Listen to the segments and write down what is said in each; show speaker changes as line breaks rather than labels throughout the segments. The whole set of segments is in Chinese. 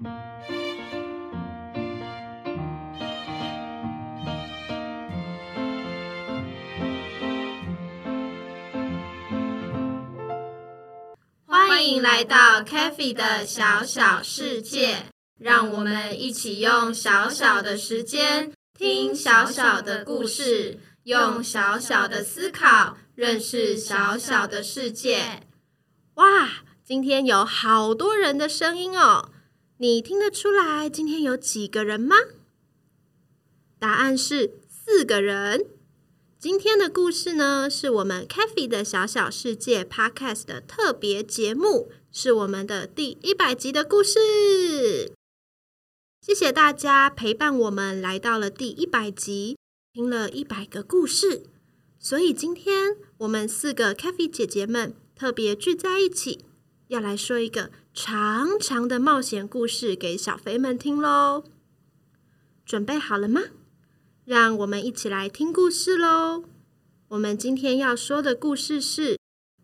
欢迎来到 k a f e 的小小世界，让我们一起用小小的时间听小小的故事，用小小的思考认识小小的世界。
哇，今天有好多人的声音哦！你听得出来今天有几个人吗？答案是四个人。今天的故事呢，是我们 c a f e 的小小世界 Podcast 的特别节目，是我们的第一百集的故事。谢谢大家陪伴我们来到了第一百集，听了一百个故事。所以今天我们四个 c a f e 姐姐们特别聚在一起，要来说一个长长的冒险故事给小肥们听喽。准备好了吗？让我们一起来听故事喽！我们今天要说的故事是《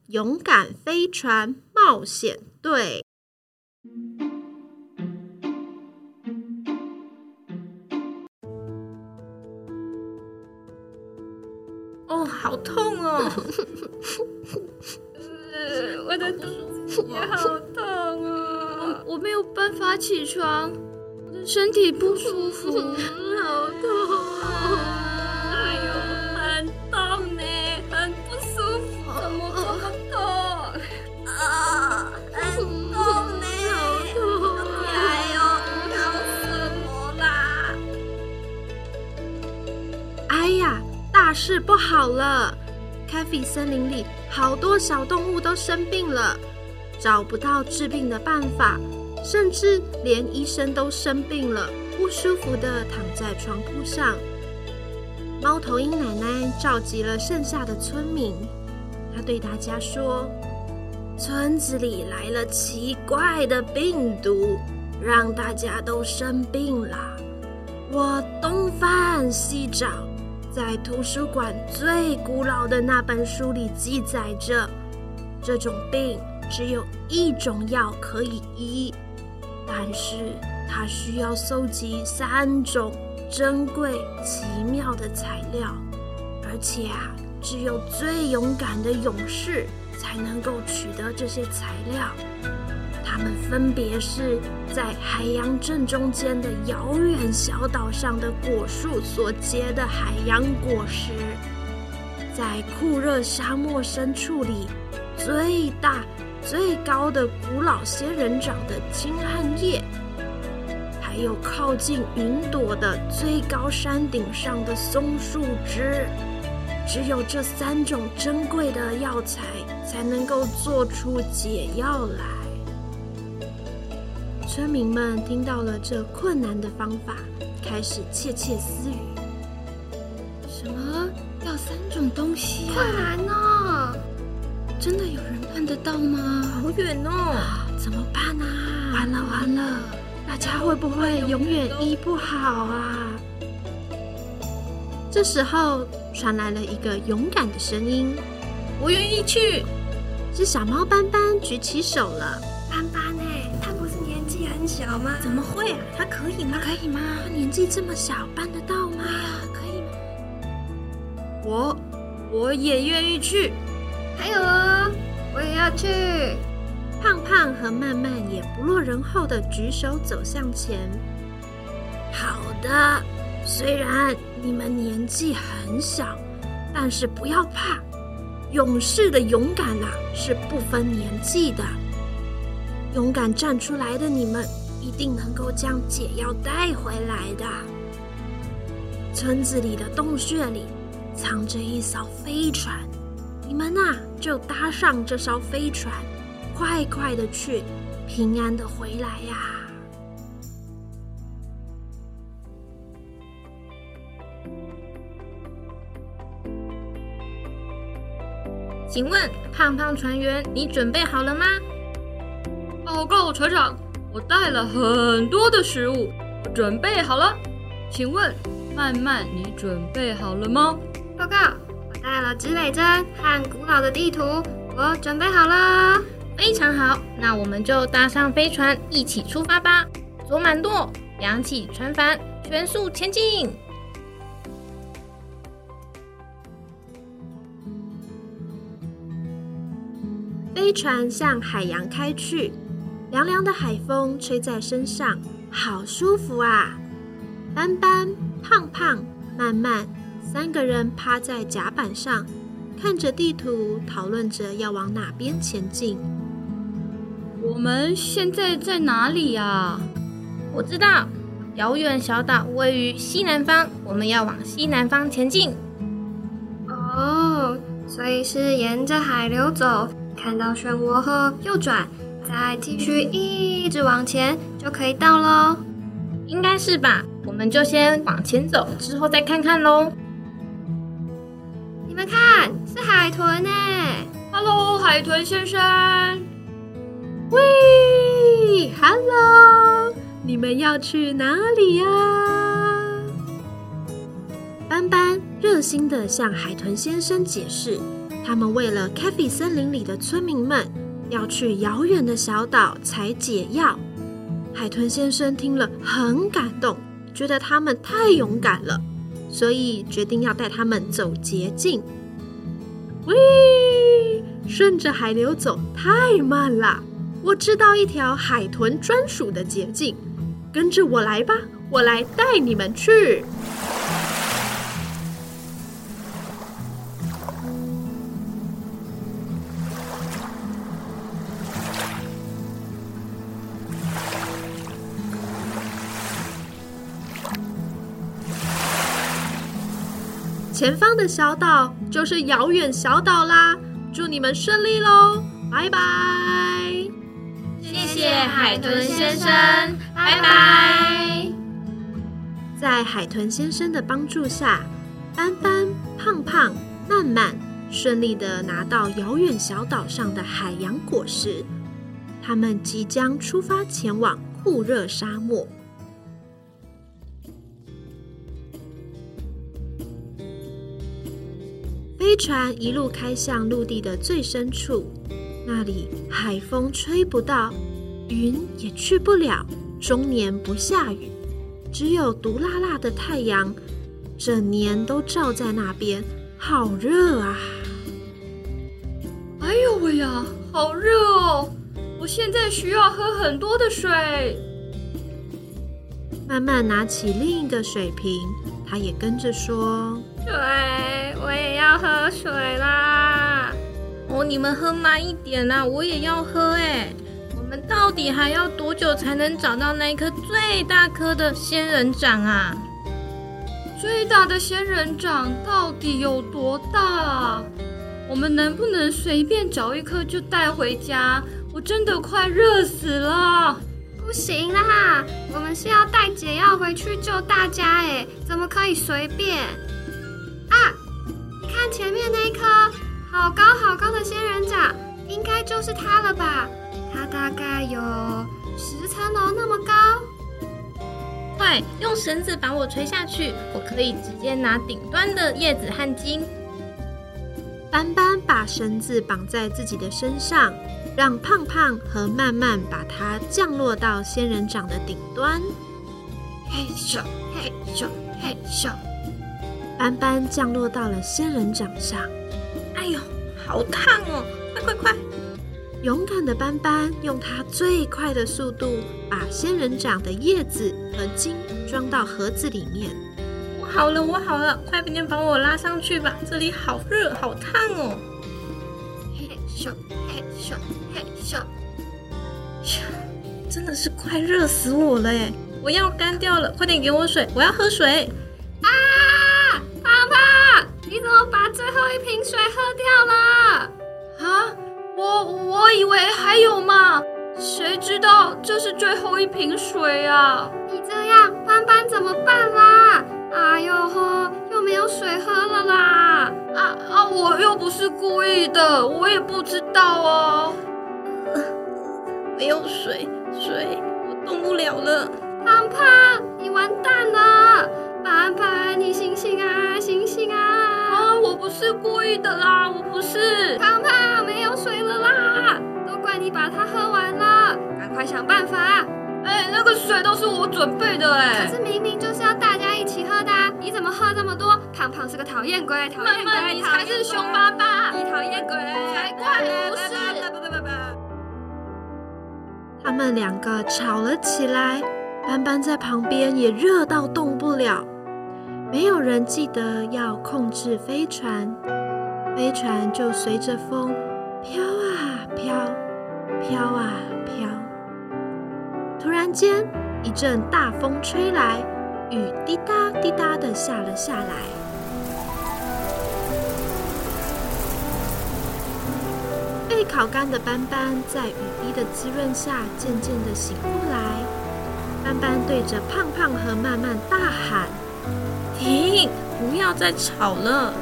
勇敢飞船冒险队》。
哦，好痛哦！
我的肚子也好痛哦！
我没有办法起床，我的身体不舒服，
好痛！哎呦，很痛呢，很不舒服，怎么这么痛？啊，很痛呢，好痛！哎呦，搞死我啦！
哎呀，大事不好了！开菲森林里好多小动物都生病了，找不到治病的办法，甚至连医生都生病了，不舒服的躺在床铺上。猫头鹰奶奶召集了剩下的村民，她对大家说：“村子里来了奇怪的病毒，让大家都生病了。我东翻西找，在图书馆最古老的那本书里记载着，这种病只有一种药可以医，但是它需要搜集三种。”珍贵奇妙的材料，而且啊，只有最勇敢的勇士才能够取得这些材料。他们分别是在海洋正中间的遥远小岛上的果树所结的海洋果实，在酷热沙漠深处里最大最高的古老仙人掌的金汉叶。还有靠近云朵的最高山顶上的松树枝，只有这三种珍贵的药材才能够做出解药来。村民们听到了这困难的方法，开始窃窃私语：“
什么要三种东西？
困难呢？
真的有人办得到吗？
好远哦！
怎么办啊？完了完了！”大家会不会永远医不好啊？这时候传来了一个勇敢的声音：“
我愿意去。”
是小猫斑斑举起手了。
斑斑哎，他不是年纪很小吗？
怎么会啊？他可以吗？
可以吗？年纪这么小，办得到吗？
可以吗？
我我也愿意去。
还有哦，我也要去。
胖胖和曼曼也不落人后的举手走向前。好的，虽然你们年纪很小，但是不要怕，勇士的勇敢啊是不分年纪的。勇敢站出来的你们，一定能够将解药带回来的。村子里的洞穴里藏着一艘飞船，你们呐就搭上这艘飞船。快快的去，平安的回来呀！
请问胖胖船员，你准备好了吗？
报告船长，我带了很多的食物，我准备好了。请问曼曼，你准备好了吗？
报告，我带了积累针和古老的地图，我准备好了。非常好，那我们就搭上飞船，一起出发吧。左满舵，扬起船帆，全速前进。
飞船向海洋开去，凉凉的海风吹在身上，好舒服啊！斑斑、胖胖、慢慢三个人趴在甲板上，看着地图，讨论着要往哪边前进。
我们现在在哪里呀？
我知道，遥远小岛位于西南方，我们要往西南方前进。
哦，所以是沿着海流走。看到漩涡后右转，再继续一直往前就可以到喽。
应该是吧？我们就先往前走，之后再看看喽。
看，是海豚呢
！Hello，海豚先生。
喂，Hello，你们要去哪里呀？斑斑热心的向海豚先生解释。他们为了 c a f e 森林里的村民们，要去遥远的小岛采解药。海豚先生听了很感动，觉得他们太勇敢了，所以决定要带他们走捷径。喂，顺着海流走太慢了，我知道一条海豚专属的捷径，跟着我来吧，我来带你们去。前方的小岛就是遥远小岛啦！祝你们顺利喽，拜拜！
谢谢海豚先生，拜拜！
在海豚先生的帮助下，斑斑、胖胖、慢慢顺利的拿到遥远小岛上的海洋果实，他们即将出发前往酷热沙漠。飞船一路开向陆地的最深处，那里海风吹不到，云也去不了，终年不下雨，只有毒辣辣的太阳，整年都照在那边，好热啊！
哎呦喂呀，好热哦！我现在需要喝很多的水。
慢慢拿起另一个水瓶，他也跟着说：“
水，我也要喝水啦！
哦，你们喝慢一点啦，我也要喝哎。我们到底还要多久才能找到那一颗最大颗的仙人掌啊？
最大的仙人掌到底有多大？我们能不能随便找一颗就带回家？我真的快热死了！”
不行啦，我们是要带解药回去救大家哎，怎么可以随便？前面那棵好高好高的仙人掌，应该就是它了吧？它大概有十层楼那么高。
快用绳子把我垂下去，我可以直接拿顶端的叶子和茎。
斑斑把绳子绑在自己的身上。让胖胖和慢慢把它降落到仙人掌的顶端。
嘿咻嘿咻嘿咻，
斑斑降落到了仙人掌上。
哎呦，好烫哦！快快快！
勇敢的斑斑用它最快的速度把仙人掌的叶子和茎装到盒子里面。
我好了，我好了，快点把我拉上去吧！这里好热，好烫哦！
嘿咻嘿咻嘿。咻！
真的是快热死我了哎！我要干掉了，快点给我水，我要喝水！
最后一瓶水
啊！
你这样，斑斑怎么办啦？哎呦呵，又没有水喝了啦！
啊啊，我又不是故意的，我也不知道哦。
没有水，水，我动不了了。
胖胖，你完蛋了！斑斑，你醒醒啊，醒醒啊！
啊，我不是故意的啦，我不是。
胖胖，没有水了啦，都怪你把它喝完了，赶快想办法。
水都是我准备的哎。
可是明明就是要大家一起喝的，你怎么喝这么多？胖胖是个讨厌鬼，讨厌鬼，
你才是凶巴巴，
你讨厌鬼
才怪，不是。
他们两个吵了起来，斑斑在旁边也热到动不了。没有人记得要控制飞船，飞船就随着风飘啊飘，飘啊间，一阵大风吹来，雨滴答滴答的下了下来。被烤干的斑斑在雨滴的滋润下，渐渐的醒过来。斑斑对着胖胖和曼曼大喊：“
停！不要再吵了！”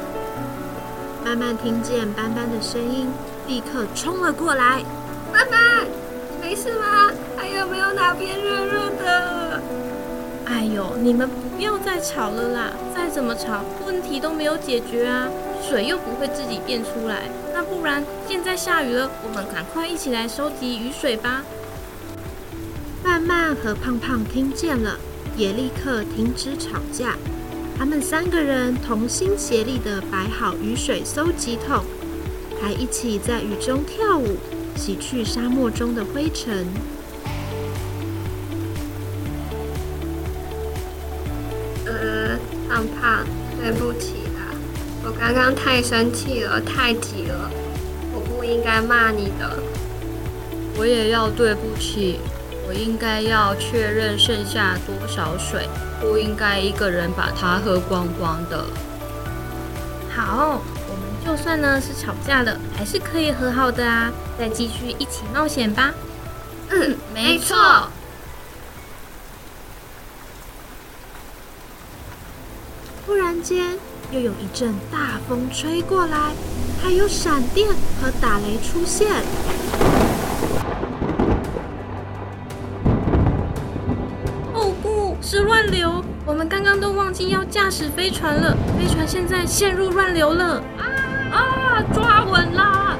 曼曼听见斑斑的声音，立刻冲了过来：“
斑斑，没事吗？还有没有哪边热热的？”
哎呦，你们不要再吵了啦！再怎么吵，问题都没有解决啊！水又不会自己变出来。那不然，现在下雨了，我们赶快一起来收集雨水吧。
曼曼和胖胖听见了，也立刻停止吵架。他们三个人同心协力地摆好雨水收集桶，还一起在雨中跳舞，洗去沙漠中的灰尘。
胖胖，对不起啦，我刚刚太生气了，太急了，我不应该骂你的。
我也要对不起。我应该要确认剩下多少水，不应该一个人把它喝光光的。
好，我们就算呢是吵架了，还是可以和好的啊！再继续一起冒险吧。
嗯，没错。
突然间，又有一阵大风吹过来，还有闪电和打雷出现。
哦，不是乱流，我们刚刚都忘记要驾驶飞船了，飞船现在陷入乱流了。啊
啊！抓稳啦！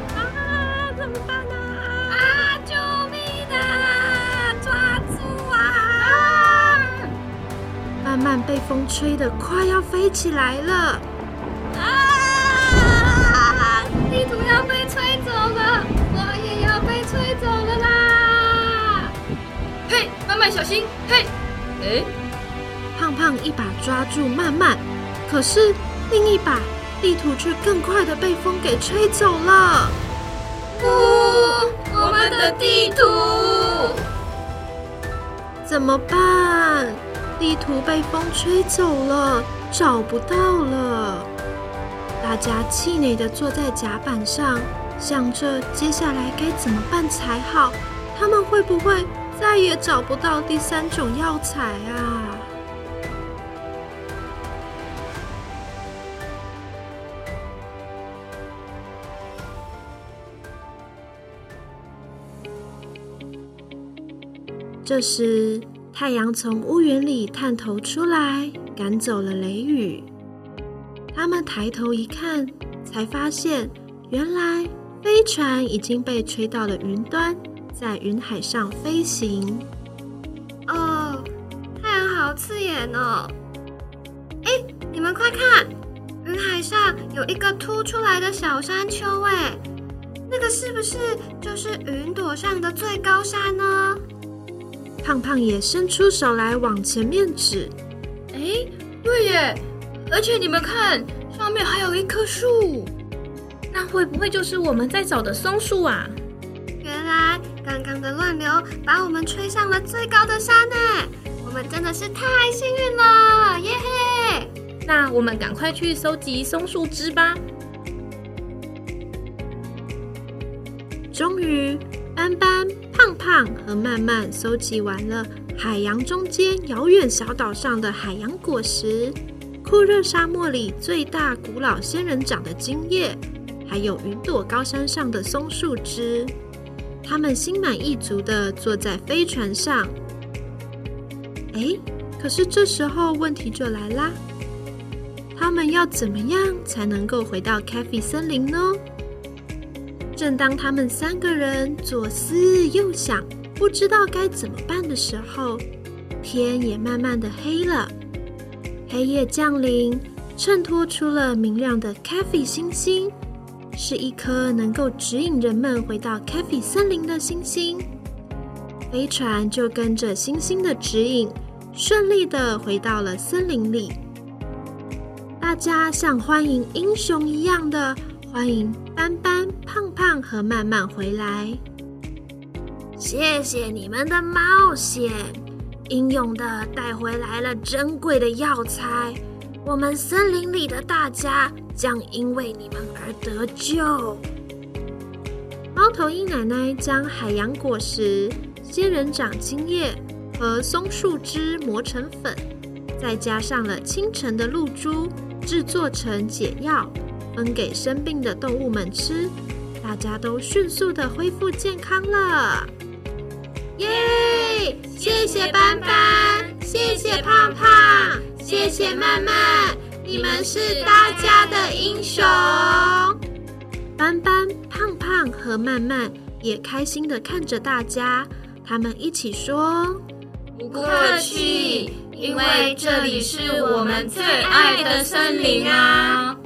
慢慢被风吹得快要飞起来了。
啊！地图要被吹走了，我也要被吹走了啦！
嘿，慢慢小心！嘿，哎。
胖胖一把抓住慢慢，可是另一把地图却更快的被风给吹走了。
不，我们的地图
怎么办？地图被风吹走了，找不到了。大家气馁的坐在甲板上，想着接下来该怎么办才好。他们会不会再也找不到第三种药材啊？这时，太阳从屋檐里探头出来，赶走了雷雨。他们抬头一看，才发现原来飞船已经被吹到了云端，在云海上飞行。
哦，太阳好刺眼哦！哎，你们快看，云海上有一个凸出来的小山丘，哎，那个是不是就是云朵上的最高山呢？
胖胖也伸出手来往前面指，
哎，对耶！而且你们看，上面还有一棵树，
那会不会就是我们在找的松树啊？
原来刚刚的乱流把我们吹上了最高的山呢！我们真的是太幸运了，耶嘿！
那我们赶快去收集松树枝吧。
终于。斑斑、胖胖和曼曼搜集完了海洋中间遥远小岛上的海洋果实、酷热沙漠里最大古老仙人掌的茎叶，还有云朵高山上的松树枝。他们心满意足地坐在飞船上。哎，可是这时候问题就来啦，他们要怎么样才能够回到 c a f e 森林呢？正当他们三个人左思右想，不知道该怎么办的时候，天也慢慢的黑了。黑夜降临，衬托出了明亮的 c a f e 星星，是一颗能够指引人们回到 c a f e 森林的星星。飞船就跟着星星的指引，顺利的回到了森林里。大家像欢迎英雄一样的欢迎斑斑、胖胖和慢慢回来。
谢谢你们的冒险，英勇的带回来了珍贵的药材。我们森林里的大家将因为你们而得救。
猫头鹰奶奶将海洋果实。仙人掌茎叶和松树枝磨成粉，再加上了清晨的露珠，制作成解药，分给生病的动物们吃。大家都迅速的恢复健康了。
耶！谢谢斑斑，谢谢胖胖，谢谢慢慢，你们是大家的英雄。
斑斑、胖胖和慢慢也开心的看着大家。他们一起说：“
不客气，因为这里是我们最爱的森林啊！”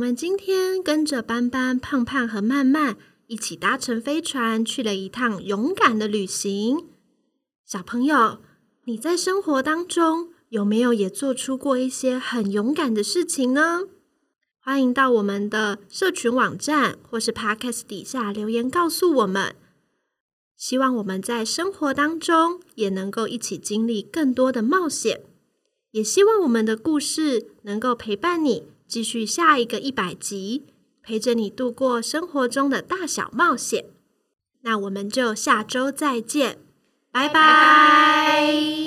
我们今天跟着斑斑、胖胖和曼曼一起搭乘飞船去了一趟勇敢的旅行。小朋友。你在生活当中有没有也做出过一些很勇敢的事情呢？欢迎到我们的社群网站或是 Podcast 底下留言告诉我们。希望我们在生活当中也能够一起经历更多的冒险，也希望我们的故事能够陪伴你继续下一个一百集，陪着你度过生活中的大小冒险。那我们就下周再见。拜拜。